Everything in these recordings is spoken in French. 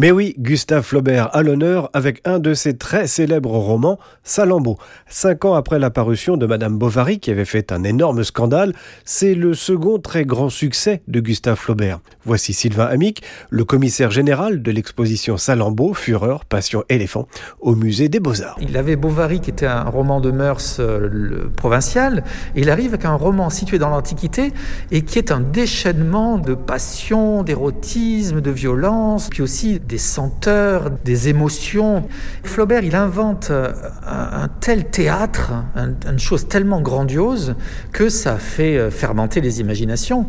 Mais oui, Gustave Flaubert a l'honneur avec un de ses très célèbres romans, Salammbô. Cinq ans après la parution de Madame Bovary, qui avait fait un énorme scandale, c'est le second très grand succès de Gustave Flaubert. Voici Sylvain Amic, le commissaire général de l'exposition Salammbô, Fureur, Passion, Éléphant, au musée des Beaux-Arts. Il avait Bovary, qui était un roman de mœurs euh, provincial, et il arrive avec un roman situé dans l'Antiquité et qui est un déchaînement de passion, d'érotisme, de violence, puis aussi des senteurs, des émotions. Flaubert, il invente euh, un, tel théâtre, une chose tellement grandiose, que ça fait euh, fermenter les imaginations.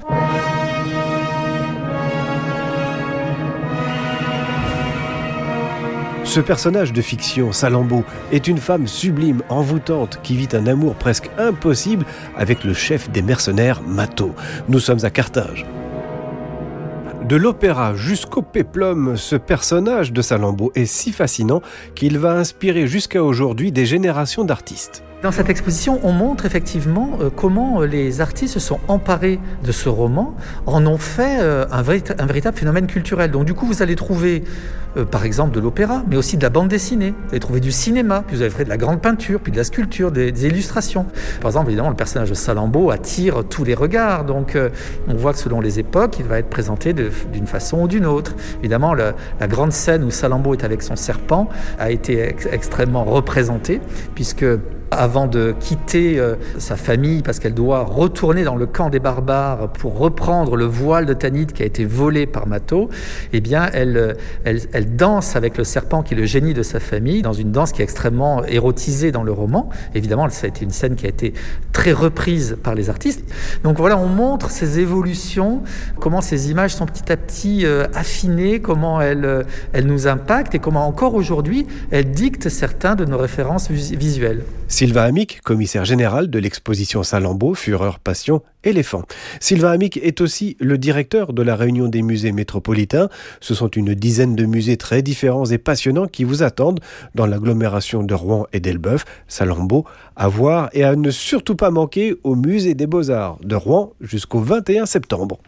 Ce personnage de fiction, Salammbô, est une femme sublime, envoûtante, qui vit un amour presque impossible avec le chef des mercenaires, Mato. Nous sommes à Carthage. De l'opéra jusqu'au péplum, ce personnage de Salammbô est si fascinant qu'il va inspirer jusqu'à aujourd'hui des générations d'artistes. Dans cette exposition, on montre effectivement euh, comment euh, les artistes se sont emparés de ce roman, en ont fait euh, un, véritable phénomène culturel. Donc du coup, vous allez trouver par exemple de l'opéra, mais aussi de la bande dessinée. Vous allez trouver du cinéma, puis vous allez trouver de la grande peinture, puis de la sculpture, des, illustrations. Par exemple, évidemment, le personnage de Salammbô attire tous les regards. Donc on voit que selon les époques, il va être présenté d'une façon ou d'une autre. Évidemment, la, grande scène où Salammbô est avec son serpent a été extrêmement représentée, puisque avant de quitter euh, sa famille parce qu'elle doit retourner dans le camp des barbares pour reprendre le voile de Tanit qui a été volé par Mato, eh bien elle, euh, elle, elle, danse avec le serpent qui est le génie de sa famille dans une danse qui est extrêmement érotisée dans le roman. Évidemment, ça a été une scène qui a été très reprise par les artistes. Donc voilà, on montre ces évolutions, comment ces images sont petit à petit euh, affinées, comment elles, elles nous impactent et comment encore aujourd'hui elles dictent certains de nos références visuelles. Sylvain Amic, commissaire général de l'exposition Salammbô, Fureur, Passion, Éléphant. Sylvain Amic est aussi le directeur de la Réunion des musées métropolitains. Ce sont une dizaine de musées très différents et passionnants qui vous attendent dans l'agglomération de Rouen et d'Elbeuf. Salammbô à voir et à ne surtout pas manquer au musée des beaux-arts de Rouen jusqu'au 21 septembre.